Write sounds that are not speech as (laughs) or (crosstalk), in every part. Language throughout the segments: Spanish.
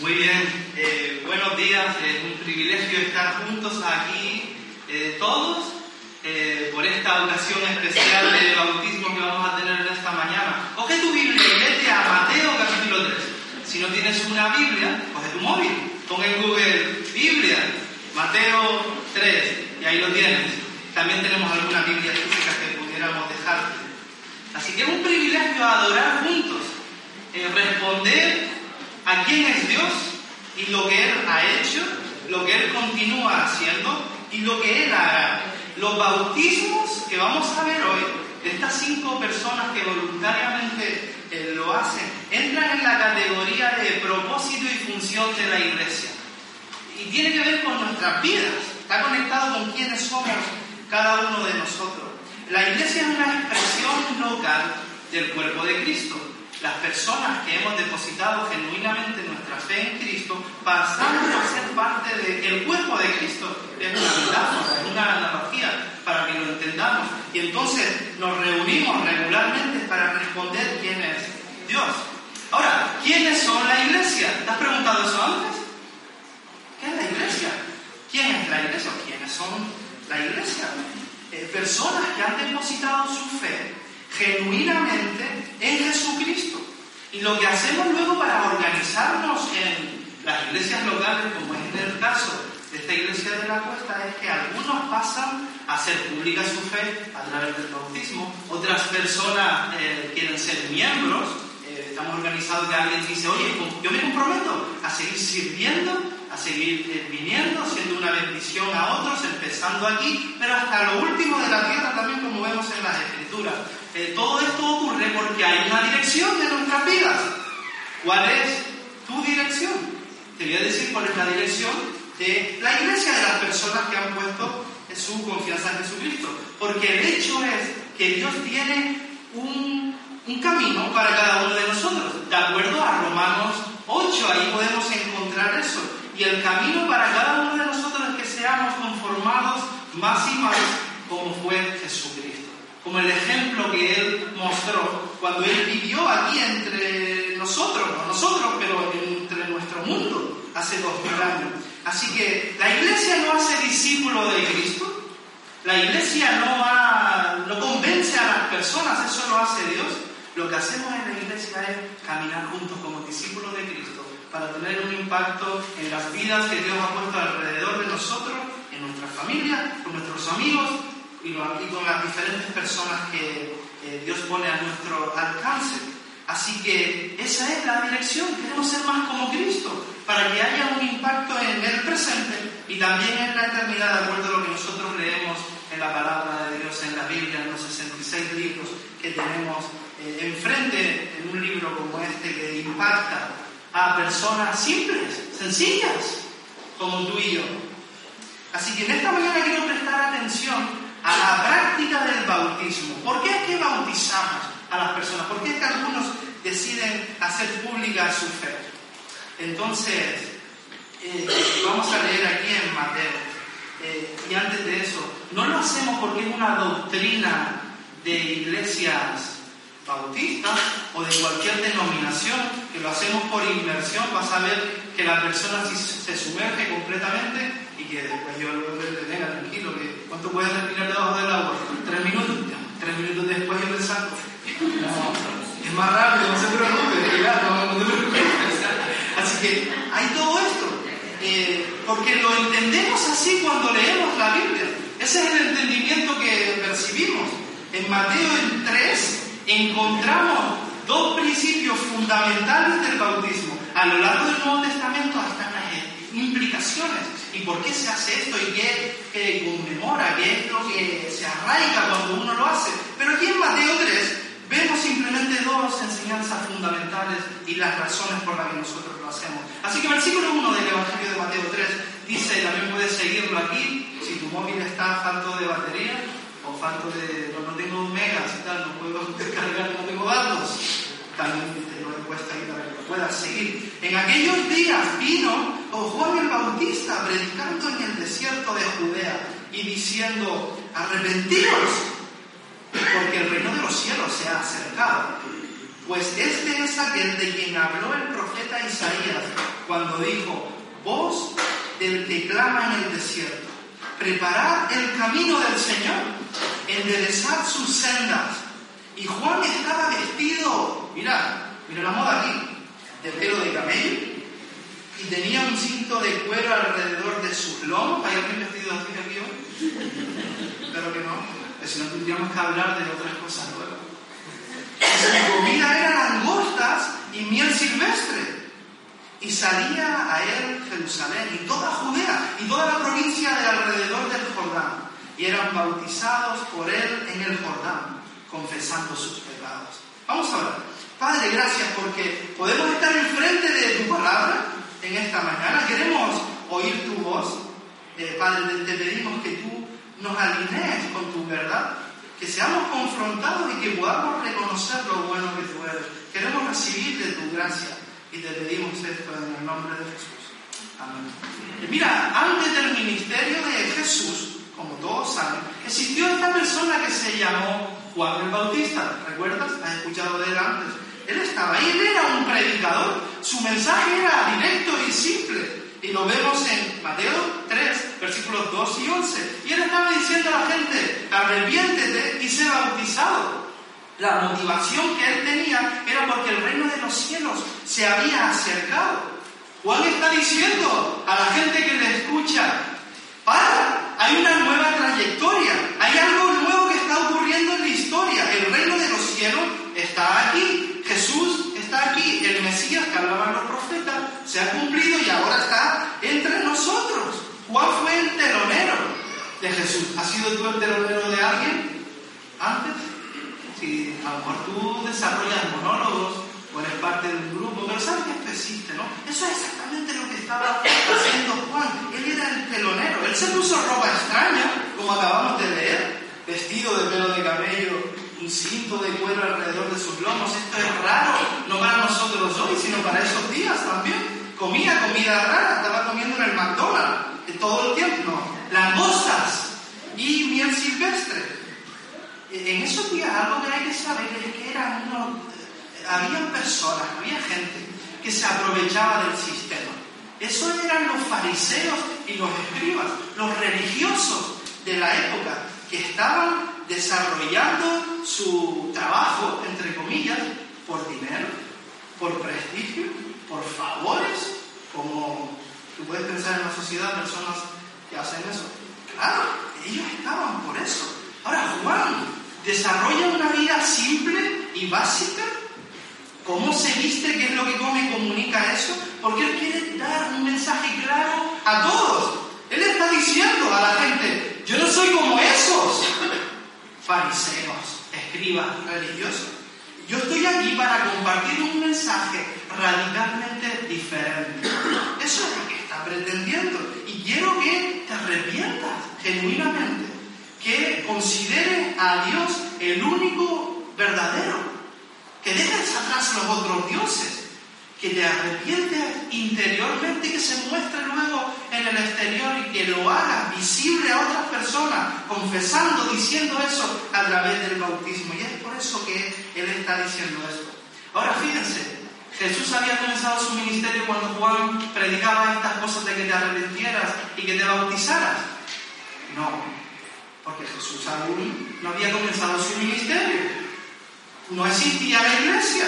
Muy bien, eh, buenos días, es un privilegio estar juntos aquí eh, todos eh, por esta ocasión especial de (laughs) bautismo que vamos a tener en esta mañana. Coge tu Biblia y vete a Mateo capítulo 3. Si no tienes una Biblia, coge tu móvil, pon en Google Biblia, Mateo 3, y ahí lo tienes. También tenemos alguna Biblia física que pudiéramos dejar. Así que es un privilegio adorar juntos, responder a quién es Dios y lo que Él ha hecho, lo que Él continúa haciendo y lo que Él hará. Los bautismos que vamos a ver hoy, de estas cinco personas que voluntariamente eh, lo hacen, entran en la categoría de propósito y función de la iglesia. Y tiene que ver con nuestras vidas, está conectado con quiénes somos cada uno de nosotros. La iglesia es una expresión local del cuerpo de Cristo las personas que hemos depositado genuinamente nuestra fe en Cristo pasamos a ser parte del cuerpo de Cristo. Es una metáfora, es una analogía para que lo entendamos. Y entonces nos reunimos regularmente para responder quién es Dios. Ahora, ¿quiénes son la iglesia? ¿Te has preguntado eso antes? ¿Qué es la iglesia? ¿Quién es la iglesia? ¿Quiénes son la iglesia? Eh, personas que han depositado su fe genuinamente en Jesucristo. Y lo que hacemos luego para organizarnos en las iglesias locales, como es el caso de esta iglesia de la costa, es que algunos pasan a hacer pública su fe a través del bautismo, otras personas eh, quieren ser miembros, eh, estamos organizados que alguien dice, oye, yo me comprometo a seguir sirviendo, a seguir eh, viniendo, siendo una bendición a otros, empezando aquí, pero hasta lo último de la tierra también, como vemos en las escrituras. Todo esto ocurre porque hay una dirección de nuestras vidas. ¿Cuál es tu dirección? Te voy a decir cuál es la dirección de la iglesia de las personas que han puesto su confianza en Jesucristo. Porque el hecho es que Dios tiene un, un camino para cada uno de nosotros. De acuerdo a Romanos 8, ahí podemos encontrar eso. Y el camino para cada uno de nosotros es que seamos conformados más y más como fue Jesucristo como el ejemplo que Él mostró cuando Él vivió aquí entre nosotros, no nosotros, pero entre nuestro mundo, hace dos mil años. Así que la iglesia no hace discípulo de Cristo, la iglesia no, no convence a las personas, eso lo hace Dios. Lo que hacemos en la iglesia es caminar juntos como discípulos de Cristo para tener un impacto en las vidas que Dios ha puesto alrededor de nosotros, en nuestra familia, con nuestros amigos, y, con las diferentes personas que Dios pone a nuestro alcance. Así que esa es la dirección, queremos ser más como Cristo, para que haya un impacto en el presente y también en la eternidad, de acuerdo a lo que nosotros leemos en la palabra de Dios, en la Biblia, en los 66 libros que tenemos eh, enfrente, en un libro como este que impacta a personas simples, sencillas, como tú y yo. Así que en esta mañana quiero prestar atención a la práctica del bautismo. ¿Por qué es que bautizamos a las personas? ¿Por qué es que algunos deciden hacer pública su fe? Entonces, eh, vamos a leer aquí en Mateo. Eh, y antes de eso, no lo hacemos porque es una doctrina de iglesias bautistas o de cualquier denominación, que lo hacemos por inmersión, vas a ver que la persona se sumerge completamente y que después yo lo venga tranquilo, que ¿cuánto puedes respirar debajo del agua? Tres minutos, tres minutos después yo pensando, no, es más rápido, no se preocupe, no, no te preocupes. Así que hay todo esto, eh, porque lo entendemos así cuando leemos la Biblia. Ese es el entendimiento que percibimos. En Mateo 3 encontramos dos principios fundamentales del bautismo. A lo largo del Nuevo Testamento están las implicaciones ¿Y por qué se hace esto? ¿Y qué, conmemora? ¿Qué es lo que se arraiga cuando uno lo hace? Pero aquí en Mateo 3 vemos simplemente dos enseñanzas fundamentales y las razones por las que nosotros lo hacemos. Así que versículo 1 del Evangelio de Mateo 3 dice, también puedes seguirlo aquí, si tu móvil está falto de batería o falto de, no, tengo megas y tal, no puedo (laughs) descargar, no tengo datos. También te lo he puesto ahí para que lo puedas seguir. En aquellos días vino Juan el Bautista predicando en el desierto de Judea y diciendo, arrepentidos porque el reino de los cielos se ha acercado. Pues este es aquel de quien habló el profeta Isaías cuando dijo, voz del que clama en el desierto, preparad el camino del Señor, enderezad sus sendas. Y Juan estaba vestido, mira, mira la moda aquí, de pelo de camello, y tenía un cinto de cuero alrededor de sus lomos. ¿Hay alguien vestido así aquí hoy? Espero que no si no tendríamos que hablar de otras cosas luego. Su comida era langostas y miel silvestre. Y salía a él Jerusalén y toda Judea y toda la provincia de alrededor del Jordán. Y eran bautizados por él en el Jordán, confesando sus pecados. Vamos a ver. Padre, gracias porque podemos estar enfrente de tu palabra en esta mañana. Queremos oír tu voz. Eh, Padre, te pedimos que tú nos alinees con tu verdad, que seamos confrontados y que podamos reconocer lo bueno que tú eres. Queremos recibir de tu gracia y te pedimos esto en el nombre de Jesús. Amén. Mira, antes del ministerio de Jesús, como todos saben, existió esta persona que se llamó Juan el Bautista. ¿Recuerdas? ¿Has escuchado de él antes? Él estaba ahí, él era un predicador. Su mensaje era directo y simple. Y lo vemos en Mateo 3, versículos 2 y 11. Y él estaba diciendo a la gente, arrepiéntete y sé bautizado. La motivación que él tenía era porque el reino de los cielos se había acercado. Juan está diciendo a la gente que le escucha, para, hay una nueva trayectoria, hay algo nuevo que está ocurriendo en la historia, el reino de los cielos está aquí, Jesús está aquí, el Mesías que hablaban los profetas, se ha cumplido y ahora está entre nosotros. ¿Cuál fue el telonero de Jesús? ¿Has sido tú el telonero de alguien antes? Si a lo mejor tú desarrollas monólogos o eres parte de un grupo, pero sabes que esto existe, ¿no? Eso es exactamente lo que estaba haciendo Juan. Él era el telonero. Él se puso ropa extraña, como acabamos de leer, vestido de pelo de cabello un cinto de cuero alrededor de sus lomos. Esto es raro, no para nosotros hoy, sino para esos días también. Comía comida rara, estaba comiendo en el McDonald's todo el tiempo. Langostas y miel silvestre. En esos días algo que hay que saber es que eran unos, había personas, había gente que se aprovechaba del sistema. Esos eran los fariseos y los escribas, los religiosos de la época, que estaban desarrollando su trabajo, entre comillas, por dinero, por prestigio, por favores, como tú puedes pensar en la sociedad personas que hacen eso. Claro, ellos estaban por eso. Ahora Juan desarrolla una vida simple y básica. ¿Cómo se viste? ¿Qué es lo que come comunica eso? Porque él quiere dar un mensaje claro a todos. Él está diciendo a la gente, yo no soy como esos fariseos, escribas religiosos. Yo estoy aquí para compartir un mensaje radicalmente diferente. Eso es lo que está pretendiendo. Y quiero que te arrepientas genuinamente, que consideres a Dios el único verdadero, que dejes atrás los otros dioses que te arrepientes interiormente y que se muestre luego en el exterior y que lo hagas visible a otras personas, confesando, diciendo eso a través del bautismo. Y es por eso que Él está diciendo esto. Ahora fíjense, Jesús había comenzado su ministerio cuando Juan predicaba estas cosas de que te arrepintieras y que te bautizaras. No, porque Jesús aún no había comenzado su ministerio. No existía la iglesia.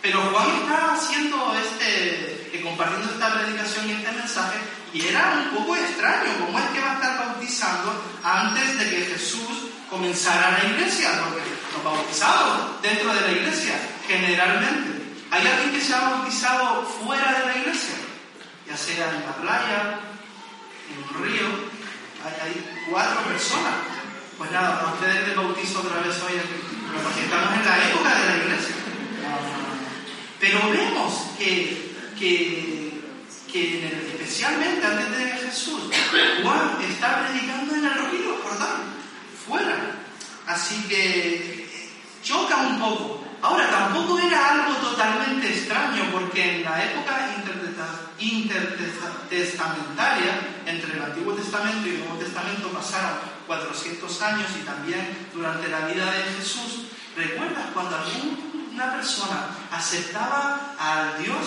Pero Juan está haciendo este, eh, compartiendo esta predicación y este mensaje, y era un poco extraño, ¿cómo es que va a estar bautizando antes de que Jesús comenzara la iglesia? Porque nos bautizamos dentro de la iglesia, generalmente. ¿Hay alguien que se ha bautizado fuera de la iglesia? Ya sea en la playa, en un río, hay, hay cuatro personas Pues nada, a ustedes les bautizo otra vez hoy aquí, porque estamos en la época de la iglesia. Pero vemos que, que, que especialmente antes de Jesús, Juan está predicando en el río Jordán, fuera. Así que choca un poco. Ahora, tampoco era algo totalmente extraño, porque en la época intertestamentaria, entre el Antiguo Testamento y el Nuevo Testamento pasaron 400 años y también durante la vida de Jesús, ¿recuerdas cuando alguna persona aceptaba al Dios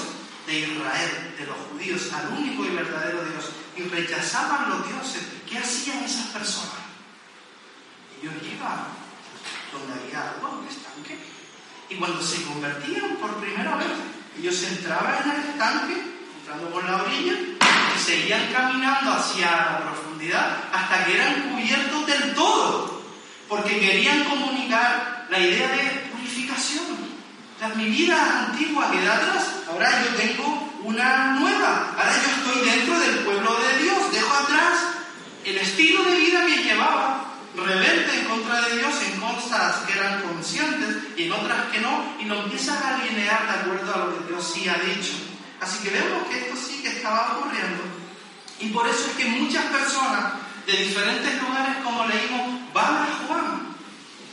de Israel, de los judíos, al único y verdadero Dios, y rechazaban los dioses? ¿Qué hacían esas personas? Ellos iban donde había agua, un estanque, y cuando se convertían por primera vez, ellos entraban en el estanque por la orilla, y seguían caminando hacia la profundidad hasta que eran cubiertos del todo, porque querían comunicar la idea de purificación. O mi vida antigua queda atrás, ahora yo tengo una nueva, ahora yo estoy dentro del pueblo de Dios, dejo atrás el estilo de vida que llevaba, rebelde en contra de Dios en cosas que eran conscientes y en otras que no, y lo empiezas a alinear de acuerdo a lo que Dios sí ha dicho. Así que vemos que esto sí que estaba ocurriendo. Y por eso es que muchas personas de diferentes lugares, como leímos, van a Juan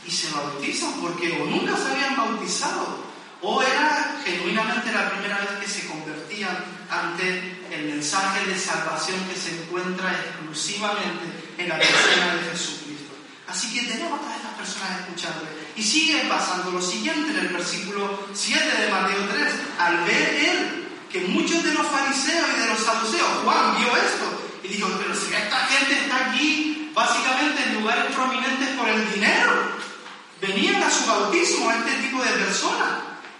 y se bautizan porque o nunca se habían bautizado o era genuinamente la primera vez que se convertían ante el mensaje de salvación que se encuentra exclusivamente en la persona de Jesucristo. Así que tenemos a todas estas personas escuchándole. Y sigue pasando lo siguiente en el versículo 7 de Mateo 3. Al ver él que muchos de los fariseos y de los saduceos, Juan vio esto y dijo, pero si esta gente está aquí básicamente en lugares prominentes por el dinero, venían a su bautismo a este tipo de personas.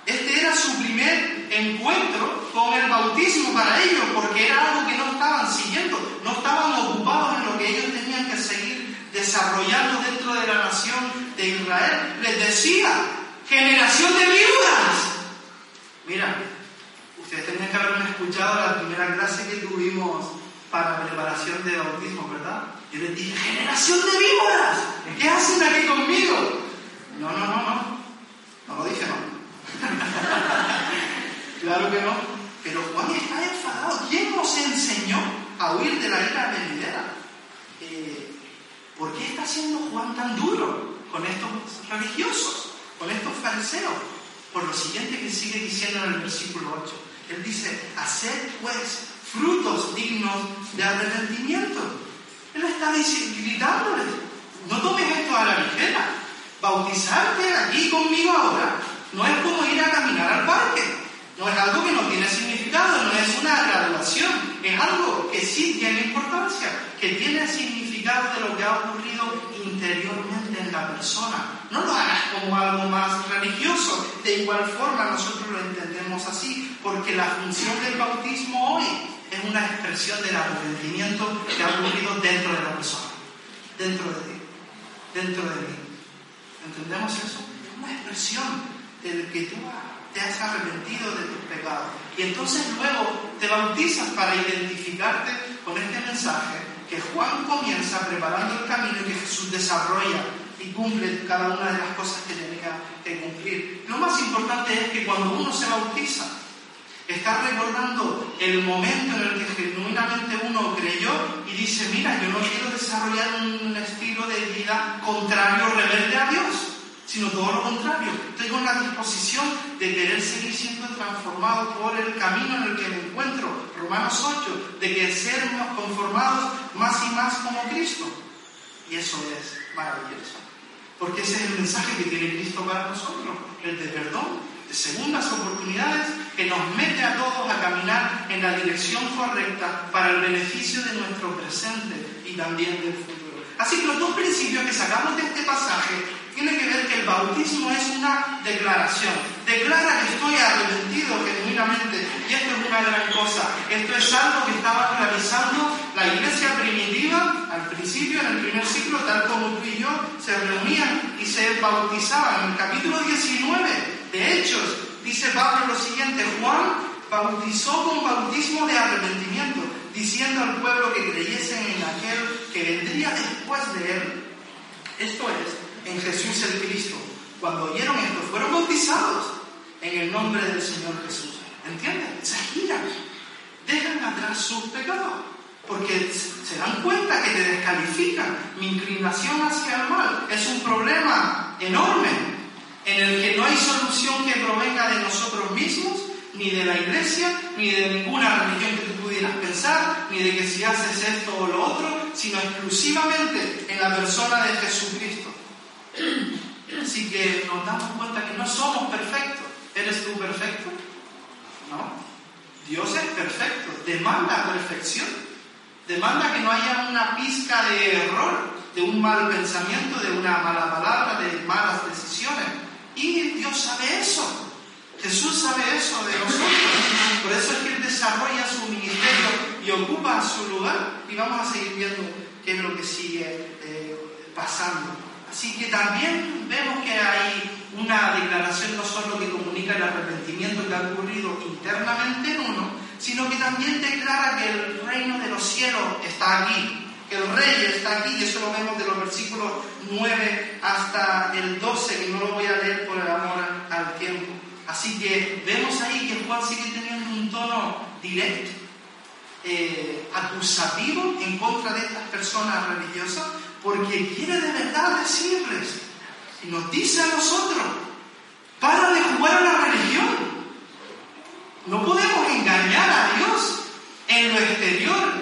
Este era su primer encuentro con el bautismo para ellos, porque era algo que no estaban siguiendo, no estaban ocupados en lo que ellos tenían que seguir desarrollando dentro de la nación de Israel. Les decía, generación de viudas. Mira, Ustedes tenían que haberme escuchado la primera clase que tuvimos para preparación de bautismo, ¿verdad? Yo les dije, generación de víboras, ¿qué hacen aquí conmigo? No, no, no, no. No lo dije, no. (laughs) claro que no. Pero Juan está enfadado. ¿Quién nos enseñó a huir de la ira venidera? Eh, ¿Por qué está siendo Juan tan duro con estos religiosos, con estos fariseos? Por lo siguiente que sigue diciendo en el versículo 8. Él dice, haced pues frutos dignos de arrepentimiento. Él está gritándoles, no tomes esto a la ligera. Bautizarte aquí conmigo ahora no es como ir a caminar al parque. No es algo que no tiene significado, no es una graduación, es algo que sí tiene importancia, que tiene significado de lo que ha ocurrido interiormente en la persona. No lo hagas como algo más religioso. De igual forma nosotros lo entendemos así, porque la función del bautismo hoy es una expresión del arrepentimiento que ha ocurrido dentro de la persona, dentro de ti, dentro de mí. ¿Entendemos eso? Es una expresión del que tú te has arrepentido de tus pecados. Y entonces luego te bautizas para identificarte con este mensaje que Juan comienza preparando el camino y que Jesús desarrolla y cumple cada una de las cosas que tenía que cumplir. Lo más importante es que cuando uno se bautiza, está recordando el momento en el que genuinamente uno creyó y dice, mira, yo no quiero desarrollar un estilo de vida contrario, rebelde a Dios sino todo lo contrario. Tengo la disposición de querer seguir siendo transformado por el camino en el que me encuentro. Romanos 8, de que sernos conformados más y más como Cristo. Y eso es maravilloso. Porque ese es el mensaje que tiene Cristo para nosotros, el de perdón, de segundas oportunidades, que nos mete a todos a caminar en la dirección correcta para el beneficio de nuestro presente y también del futuro. Así que los dos principios que sacamos de este pasaje tiene que ver que el bautismo es una declaración. Declara que estoy arrepentido genuinamente y esto es una gran cosa. Esto es algo que estaba realizando la iglesia primitiva al principio, en el primer siglo, tal como tú y yo, se reunían y se bautizaban. En el capítulo 19 de Hechos dice Pablo lo siguiente, Juan bautizó con bautismo de arrepentimiento, diciendo al pueblo que creyesen en aquel que vendría después de él Esto es, en Jesús el Cristo. Cuando oyeron esto, fueron bautizados en el nombre del Señor Jesús. ¿Entienden? Se giran, dejan atrás sus pecados, porque se dan cuenta que te descalifican. Mi inclinación hacia el mal es un problema enorme en el que no hay solución que provenga de nosotros mismos, ni de la iglesia, ni de ninguna religión que tú pudieras pensar, ni de que si haces esto o lo otro, sino exclusivamente en la persona de Jesucristo. Así que nos damos cuenta que no somos perfectos. ¿Eres tú perfecto? No. Dios es perfecto, demanda perfección, demanda que no haya una pizca de error, de un mal pensamiento, de una mala palabra, de malas decisiones. Y Dios sabe eso. Jesús sabe eso de nosotros. Por eso es que Él desarrolla su ministerio y ocupa su lugar. Y vamos a seguir viendo qué es lo que sigue eh, pasando. Así que también vemos que hay una declaración no solo que comunica el arrepentimiento que ha ocurrido internamente en uno, sino que también declara que el reino de los cielos está aquí, que el rey está aquí, y eso lo vemos de los versículos 9 hasta el 12, que no lo voy a leer por el amor al tiempo. Así que vemos ahí que Juan sigue teniendo un tono directo, eh, acusativo en contra de estas personas religiosas, porque quiere de verdad decirles, nos dice a nosotros, para de jugar a la religión. No podemos engañar a Dios en lo exterior,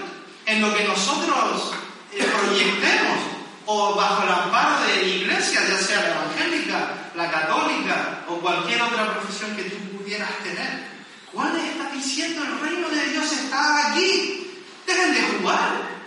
en lo que nosotros eh, proyectemos, o bajo el amparo de la iglesia, ya sea la evangélica, la católica o cualquier otra profesión que tú pudieras tener. Juan está diciendo, el reino de Dios está aquí. Dejen de jugar.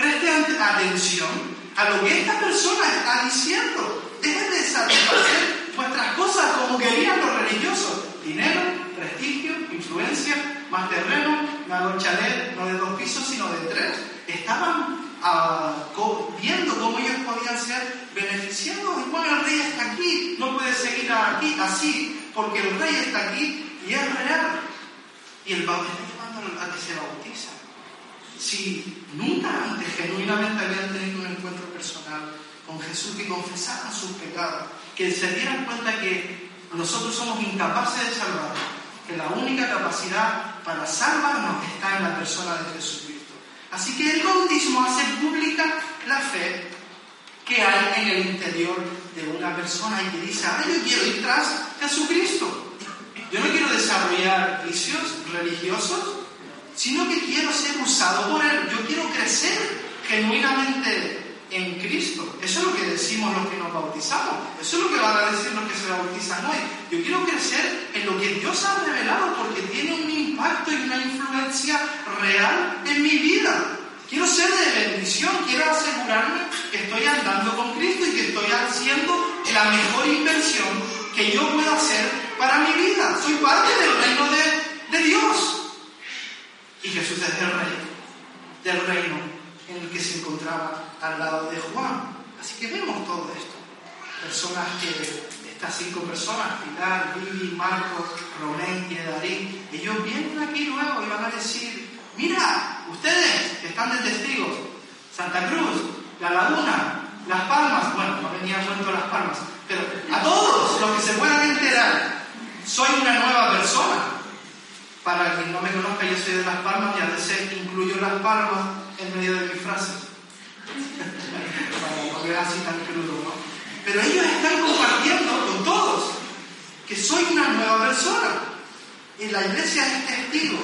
Presten atención a lo que esta persona está diciendo. Dejen de satisfacer vuestras cosas como querían los religiosos. Dinero, prestigio, influencia, más terreno, no chalet, no de dos pisos, sino de tres. Estaban uh, viendo cómo ellos podían ser beneficiados. Y bueno, el rey está aquí, no puede seguir aquí así, porque el rey está aquí y es real. Y el Pablo está llevando a que se bautiza si nunca antes genuinamente habían tenido un encuentro personal con Jesús, que confesaran sus pecados, que se dieran cuenta que nosotros somos incapaces de salvar, que la única capacidad para salvarnos está en la persona de Jesucristo. Así que el bautismo hace pública la fe que hay en el interior de una persona y que dice, ahora yo quiero ir tras Jesucristo. Yo no quiero desarrollar vicios religiosos, sino que quiero ser usado por Él. Yo quiero crecer genuinamente en Cristo. Eso es lo que decimos los que nos bautizamos. Eso es lo que van a decir los que se bautizan hoy. Yo quiero crecer en lo que Dios ha revelado porque tiene un impacto y una influencia real en mi vida. Quiero ser de bendición, quiero asegurarme que estoy andando con Cristo y que estoy haciendo la mejor inversión que yo pueda hacer para mi vida. Soy parte del reino de, de Dios. Y Jesús es el rey del reino en el que se encontraba al lado de Juan. Así que vemos todo esto. Personas que, estas cinco personas, Pilar, Vivi, Marcos, Romén y Edarín, ellos vienen aquí luego y van a decir, mira, ustedes que están de testigos, Santa Cruz, La Laguna, Las Palmas, bueno, no venía cuento Las Palmas, pero a todos los que se puedan enterar, soy una nueva persona, para quien no me conozca, yo soy de Las Palmas y a veces incluyo Las Palmas en medio de mis frases. para no quedar así tan crudo, ¿no? Pero ellos están compartiendo con todos que soy una nueva persona. Y la iglesia es testigo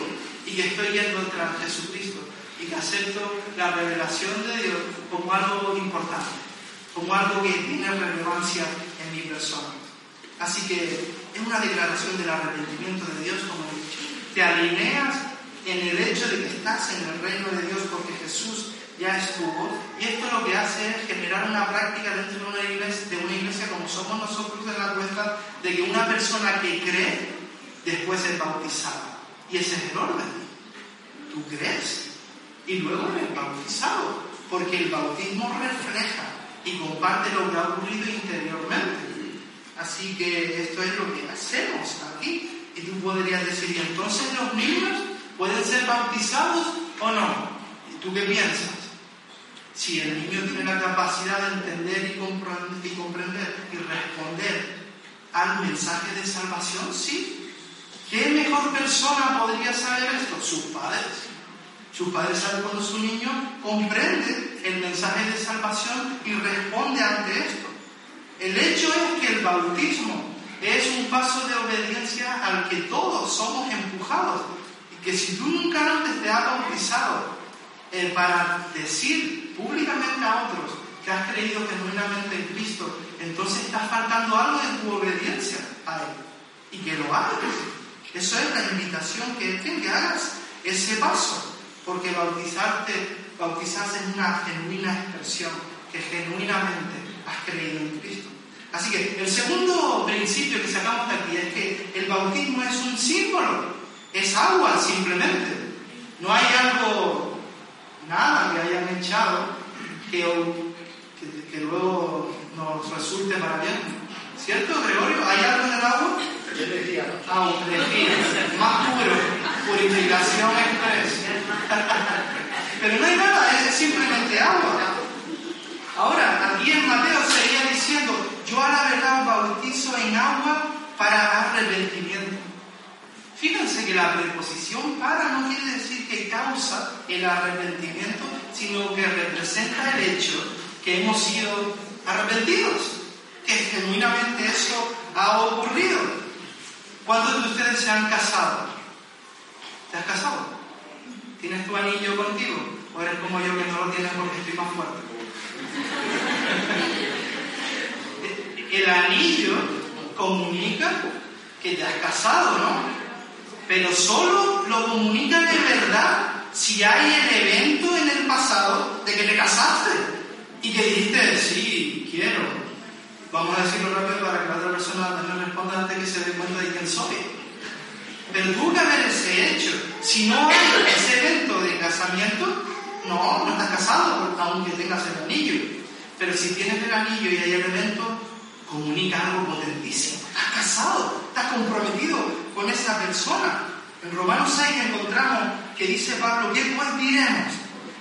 y que estoy yendo tras Jesucristo y que acepto la revelación de Dios como algo importante, como algo que tiene relevancia en mi persona. Así que es una declaración del arrepentimiento de Dios, como he dicho te alineas en el hecho de que estás en el reino de Dios porque Jesús ya estuvo. Y esto lo que hace es generar una práctica dentro de una iglesia, de una iglesia como somos nosotros en la cuesta, de que una persona que cree después es bautizada. Y ese es el orden. Tú crees y luego eres bautizado, porque el bautismo refleja y comparte lo que ha ocurrido interiormente. Así que esto es lo que hacemos aquí. Y tú podrías decir, ¿y entonces los niños pueden ser bautizados o no? ¿Y tú qué piensas? Si el niño tiene la capacidad de entender y comprender y responder al mensaje de salvación, sí. ¿Qué mejor persona podría saber esto? Sus padres. Sus padres saben cuando su niño comprende el mensaje de salvación y responde ante esto. El hecho es que el bautismo es un paso de obediencia al que todos somos empujados. Y que si tú nunca antes te has bautizado eh, para decir públicamente a otros que has creído genuinamente en Cristo, entonces estás faltando algo de tu obediencia a Él. Y que lo hagas. Eso es la invitación que, que hagas ese paso. Porque bautizarte, bautizarse es una genuina expresión que genuinamente has creído en Cristo. Así que el segundo principio que sacamos de aquí es que el bautismo es un símbolo, es agua simplemente. No hay algo, nada que hayan echado que, que, luego nos resulte para bien. ¿Cierto, Gregorio? ¿Hay algo en el agua? Energía. Ah, energía. Más puro. Purificación express. (laughs) Pero no hay nada, es simplemente agua. Ahora, aquí en yo a verdad bautizo en agua para arrepentimiento. Fíjense que la preposición para no quiere decir que causa el arrepentimiento, sino que representa el hecho que hemos sido arrepentidos, que genuinamente eso ha ocurrido. ¿Cuántos de ustedes se han casado? ¿Te has casado? ¿Tienes tu anillo contigo? ¿O eres como yo que no lo tienes porque estoy más fuerte? El anillo comunica que te has casado, ¿no? Pero solo lo comunica de verdad si hay el evento en el pasado de que te casaste y que dijiste, sí, quiero. Vamos a decirlo rápido para que la otra persona me responda antes que se dé cuenta de quién soy. Pero tuvo que haber ese hecho. Si no hay ese evento de casamiento, no, no estás casado, aunque tengas el anillo. Pero si tienes el anillo y hay el evento, comunica algo potentísimo. Estás casado, estás comprometido con esa persona. En Romanos 6 encontramos que dice Pablo, ¿qué pues diremos?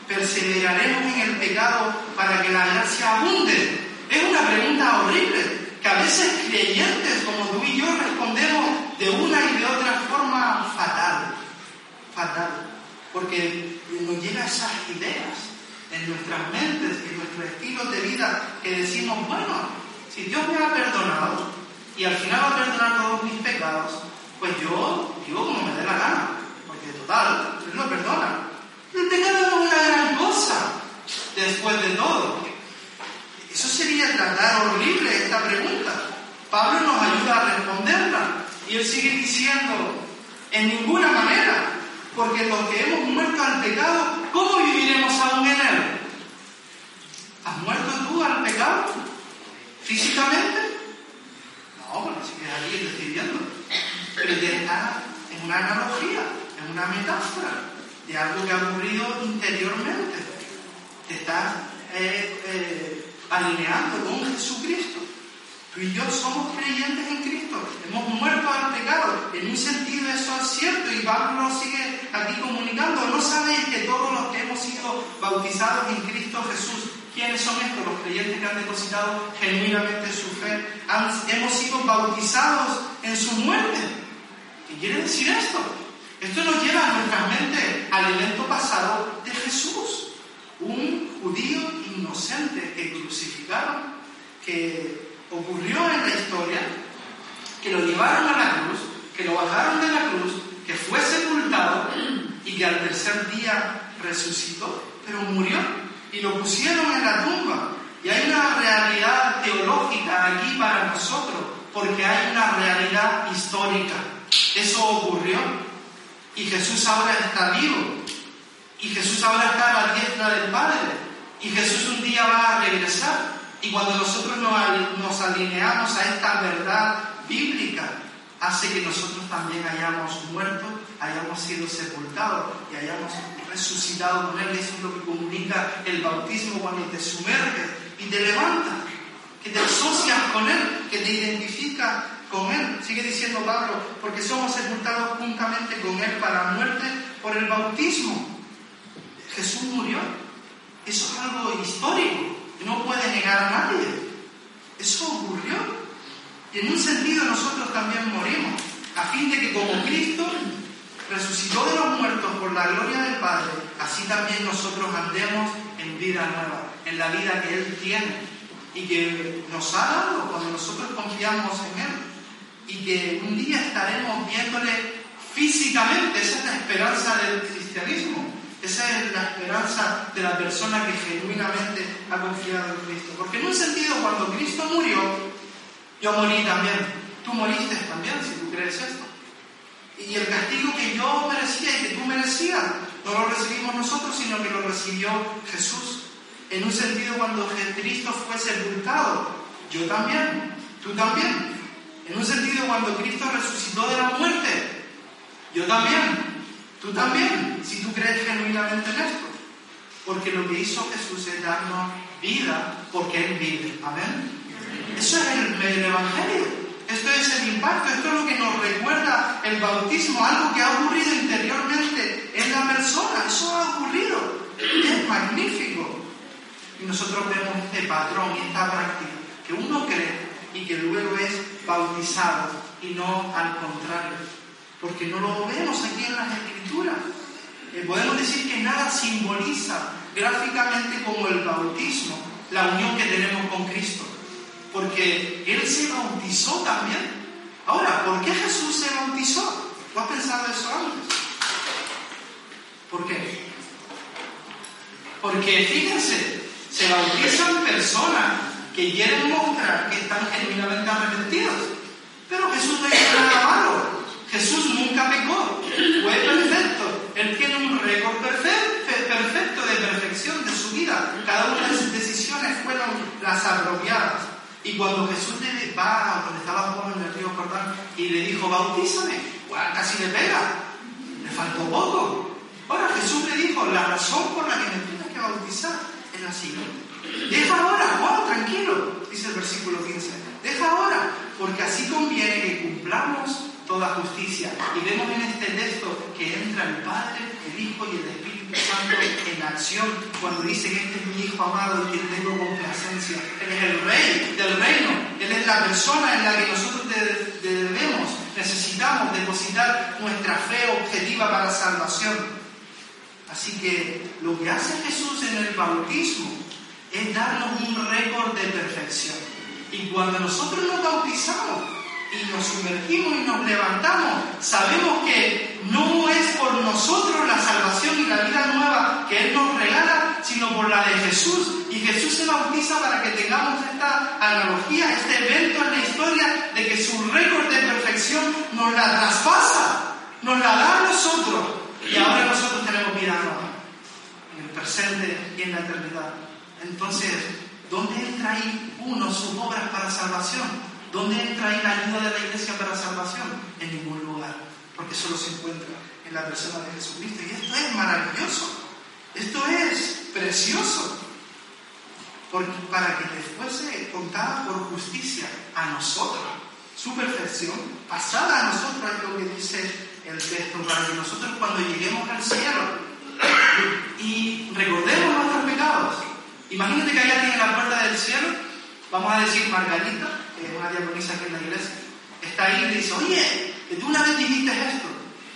¿Perseveraremos en el pecado para que la gracia abunde? Es una pregunta horrible, que a veces creyentes como tú y yo respondemos de una y de otra forma fatal, fatal, porque nos llegan esas ideas en nuestras mentes, en nuestro estilo de vida, que decimos, bueno, si Dios me ha perdonado y al final va a perdonar todos mis pecados, pues yo vivo como me dé la gana, porque total, Él lo perdona. El pecado no es una gran cosa, después de todo. Eso sería tratar horrible esta pregunta. Pablo nos ayuda a responderla y él sigue diciendo, en ninguna manera, porque los que hemos muerto al pecado, ¿cómo viviremos aún en él? ¿Has muerto tú al pecado? ¿Físicamente? No, bueno, sigues ahí decidiendo. Pero está en una analogía, en una metáfora de algo que ha ocurrido interiormente. Te estás eh, eh, alineando con Jesucristo. Tú y yo somos creyentes en Cristo, hemos muerto al pecado. En un sentido eso es cierto y Pablo sigue aquí comunicando. ¿No sabéis que todos los que hemos sido bautizados en Cristo Jesús, ¿quiénes son estos? Los creyentes que han depositado genuinamente su fe. hemos sido bautizados en su muerte. ¿Qué quiere decir esto? Esto nos lleva a nuestra mente al evento pasado de Jesús, un judío inocente que crucificaron, que ocurrió en la historia, que lo llevaron a la cruz, que lo bajaron de la cruz, que fue sepultado y que al tercer día resucitó, pero murió y lo pusieron en la tumba. Y hay una realidad teológica aquí para nosotros, porque hay una realidad histórica. Eso ocurrió y Jesús ahora está vivo y Jesús ahora está a la diestra del Padre y Jesús un día va a regresar y cuando nosotros nos alineamos a esta verdad bíblica, hace que nosotros también hayamos muerto, hayamos sido sepultados y hayamos resucitado con Él. Eso es lo que comunica el bautismo cuando te sumerges y te levantas, que te asocias con Él, que te identifica con Él. Sigue diciendo Pablo, porque somos sepultados juntamente con Él para muerte por el bautismo. Jesús murió Eso es algo histórico, no puede negar a nadie. Eso ocurrió. Y en un sentido nosotros también morimos, a fin de que como Cristo resucitó de los muertos por la gloria del Padre, así también nosotros andemos en vida nueva, en la vida que Él tiene y que nos ha dado cuando nosotros confiamos en Él y que un día estaremos viéndole físicamente. Esa es la esperanza del cristianismo. Esa es la esperanza de la persona que genuinamente ha confiado en Cristo. Porque en un sentido, cuando Cristo murió, yo morí también. Tú moriste también, si tú crees esto. Y el castigo que yo merecía y que tú merecías, no lo recibimos nosotros, sino que lo recibió Jesús. En un sentido, cuando Cristo fue sepultado, yo también, tú también. En un sentido, cuando Cristo resucitó de la muerte, yo también, tú también, si tú crees genuinamente en esto. Porque lo que hizo Jesús es darnos vida porque Él vive. Amén. Eso es el, el Evangelio. Esto es el impacto, esto es lo que nos recuerda el bautismo, algo que ha ocurrido interiormente en la persona. Eso ha ocurrido. Es magnífico. Y nosotros vemos este patrón y esta práctica, que uno cree y que luego es bautizado y no al contrario, porque no lo vemos aquí en las escrituras. Eh, podemos decir que nada simboliza gráficamente como el bautismo, la unión que tenemos con Cristo, porque Él se bautizó también. Ahora, ¿por qué Jesús se bautizó? ¿Tú has pensado eso antes? ¿Por qué? Porque fíjense, se bautizan personas que quieren mostrar que están genuinamente arrepentidos. Pero Jesús no hizo nada malo. Jesús nunca pecó. Fue perfecto. Él tiene un récord perfecto de perfección de su vida. Cada una de sus decisiones fueron las apropiadas. Y cuando Jesús le va, donde estaba Juan en el río Jordán, y le dijo, bautízame, casi le pega. Le faltó poco. Ahora Jesús le dijo, la razón por la que me tienes que bautizar es así. Deja ahora, Juan, tranquilo, dice el versículo 15. Deja ahora, porque así conviene que cumplamos toda justicia. Y vemos en este texto que entra el Padre, el Hijo y el Espíritu Santo en acción cuando dice que este es mi Hijo amado y que tengo complacencia. Él es el Rey del reino. Él es la persona en la que nosotros debemos, necesitamos depositar nuestra fe objetiva para salvación. Así que lo que hace Jesús en el bautismo es darnos un récord de perfección. Y cuando nosotros nos bautizamos y nos sumergimos y nos levantamos, sabemos que no es por nosotros la salvación y la vida nueva que Él nos regala, sino por la de Jesús. Y Jesús se bautiza para que tengamos esta analogía, este evento en la historia de que su récord de perfección nos la traspasa, nos la da a nosotros y ahora nosotros tenemos vida nueva, en el presente y en la eternidad. Entonces, ¿dónde entra ahí uno sus obras para salvación? ¿Dónde entra ahí la ayuda de la iglesia para salvación? En ningún lugar, porque solo se encuentra en la persona de Jesucristo. Y esto es maravilloso, esto es precioso, porque para que después fuese contada por justicia a nosotros, su perfección, pasada a nosotros, es lo que dice el texto para que nosotros cuando lleguemos al cielo y recordemos nuestros pecados. Imagínate que hay alguien en la puerta del cielo, vamos a decir Margarita, que es una diaconisa aquí en la iglesia, está ahí y le dice, oye, que tú una vez dijiste esto,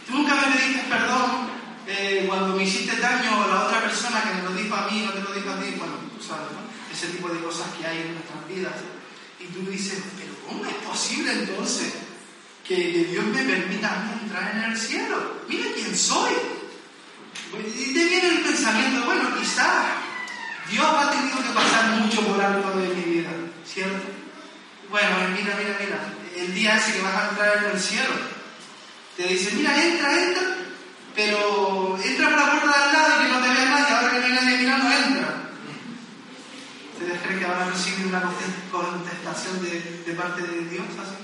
tú nunca me pediste perdón eh, cuando me hiciste daño la otra persona que me lo dijo a mí, no te lo dijo a ti, bueno, tú sabes, ¿no? Ese tipo de cosas que hay en nuestras vidas. Y tú dices, pero ¿cómo es posible entonces? que Dios me permita entrar en el cielo. Mira quién soy. Y te viene el pensamiento, bueno, quizás Dios ha tenido que pasar mucho por alto de mi vida, ¿cierto? Bueno, mira, mira, mira, el día ese que vas a entrar en el cielo, te dice, mira, entra, entra, pero entra por la puerta de al lado y que no te vea nadie, ahora que no hay nadie mirando, entra. ¿Ustedes creen que van a una contestación de, parte de Dios así?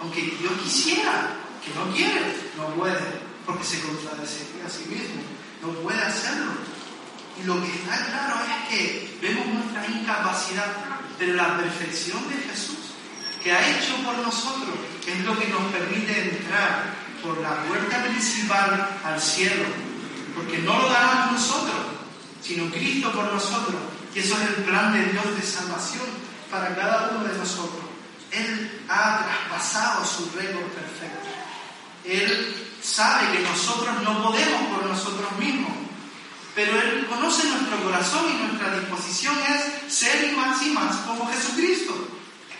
Aunque Dios quisiera, que no quiere, no puede, porque se contradice a sí mismo, no puede hacerlo. Y lo que está claro es que vemos nuestra incapacidad, pero la perfección de Jesús que ha hecho por nosotros es lo que nos permite entrar por la puerta principal al cielo, porque no lo ganamos nosotros, sino Cristo por nosotros. Y eso es el plan de Dios de salvación para cada uno de nosotros. Él ha traspasado su récord perfecto. Él sabe que nosotros no podemos por nosotros mismos, pero Él conoce nuestro corazón y nuestra disposición es ser más y más como Jesucristo.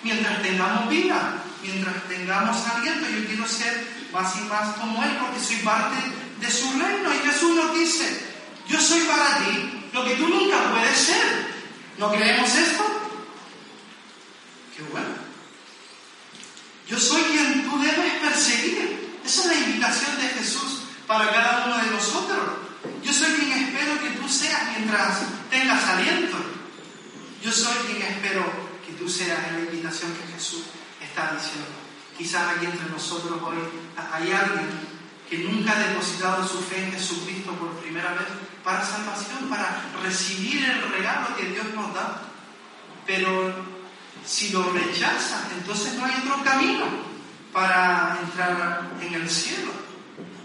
Mientras tengamos vida, mientras tengamos aliento, yo quiero ser más y más como Él porque soy parte de su reino. Y Jesús nos dice, yo soy para ti lo que tú nunca puedes ser. ¿No creemos esto? Qué bueno. Yo soy quien tú debes perseguir. Esa es la invitación de Jesús para cada uno de nosotros. Yo soy quien espero que tú seas mientras tengas aliento. Yo soy quien espero que tú seas en la invitación que Jesús está diciendo. Quizás aquí entre nosotros hoy hay alguien que nunca ha depositado su fe en Jesucristo por primera vez para salvación, para recibir el regalo que Dios nos da. Pero si lo rechaza, entonces no hay otro camino para entrar en el cielo,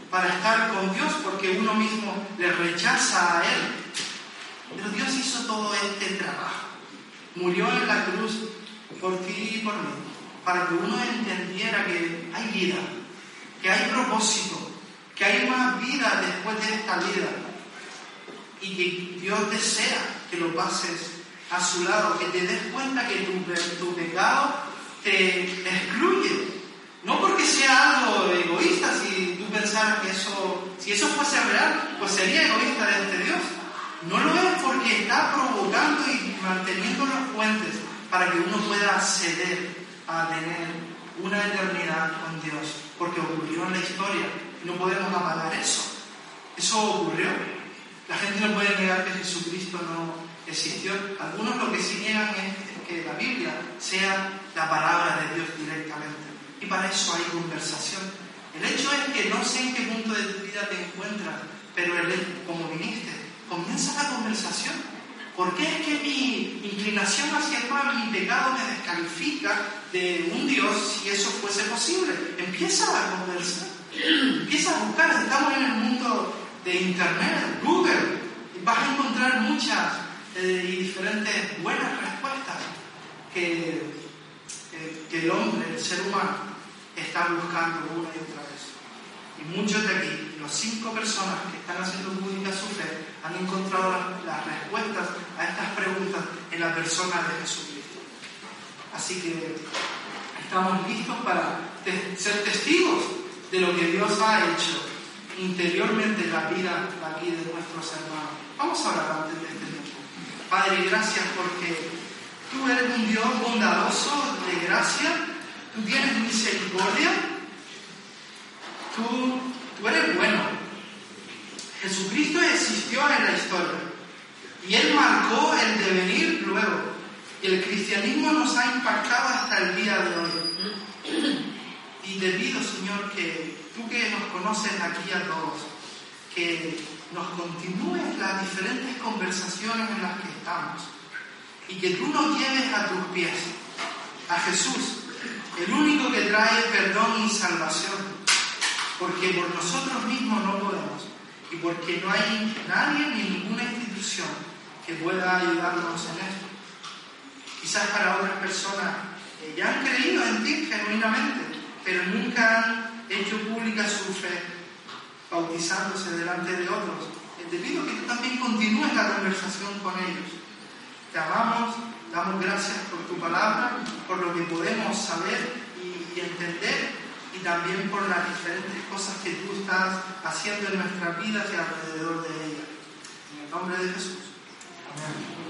para estar con Dios, porque uno mismo le rechaza a Él. Pero Dios hizo todo este trabajo. Murió en la cruz por ti y por mí, para que uno entendiera que hay vida, que hay propósito, que hay más vida después de esta vida y que Dios desea que lo pases a su lado, que te des cuenta que tu, pecado te excluye. No porque sea algo egoísta, si tú pensaras que eso, si eso fuese real, pues sería egoísta de este Dios. No lo es porque está provocando y manteniendo los puentes para que uno pueda acceder a tener una eternidad con Dios, porque ocurrió en la historia y no podemos amagar eso. Eso ocurrió. La gente no puede negar que Jesucristo no existió. Algunos lo que sí niegan es que la Biblia sea la palabra de Dios directamente. Y para eso hay conversación. El hecho es que no sé en qué punto de tu vida te encuentras, pero el, como viniste, comienza la conversación. ¿Por qué es que mi inclinación hacia el mal, mi pecado me descalifica de un Dios si eso fuese posible? Empieza a conversar. Empieza a buscar. Estamos en el mundo de Internet, Google, y vas a encontrar muchas eh, y diferentes buenas respuestas que, que el hombre, el ser humano, está buscando una y otra vez. Y muchos de aquí, los cinco personas que están haciendo pública su fe, han encontrado las, respuestas a estas preguntas en la persona de Jesucristo. Así que estamos listos para ser testigos de lo que Dios ha hecho interiormente la vida aquí de nuestros hermanos. Vamos a hablar antes de este tiempo. Padre, gracias porque tú eres un Dios bondadoso, de gracia, tú tienes misericordia, tú, tú eres bueno. Jesucristo existió en la historia y Él marcó el devenir luego. Y el cristianismo nos ha impactado hasta el día de hoy. Y te pido, Señor, que tú que nos conoces aquí a todos, que nos continúes las diferentes conversaciones en las que estamos y que tú nos lleves a tus pies, a Jesús, el único que trae perdón y salvación, porque por nosotros mismos no podemos y porque no hay nadie ni ninguna institución que pueda ayudarnos en esto. Quizás para otras personas que ya han creído en ti genuinamente, pero nunca han hecho pública su fe, bautizándose delante de otros. Te pido que tú también continúes la conversación con ellos. Te amamos, damos gracias por tu palabra, por lo que podemos saber y, entender y también por las diferentes cosas que tú estás haciendo en nuestras vidas y alrededor de ellas. En el nombre de Jesús. Amén.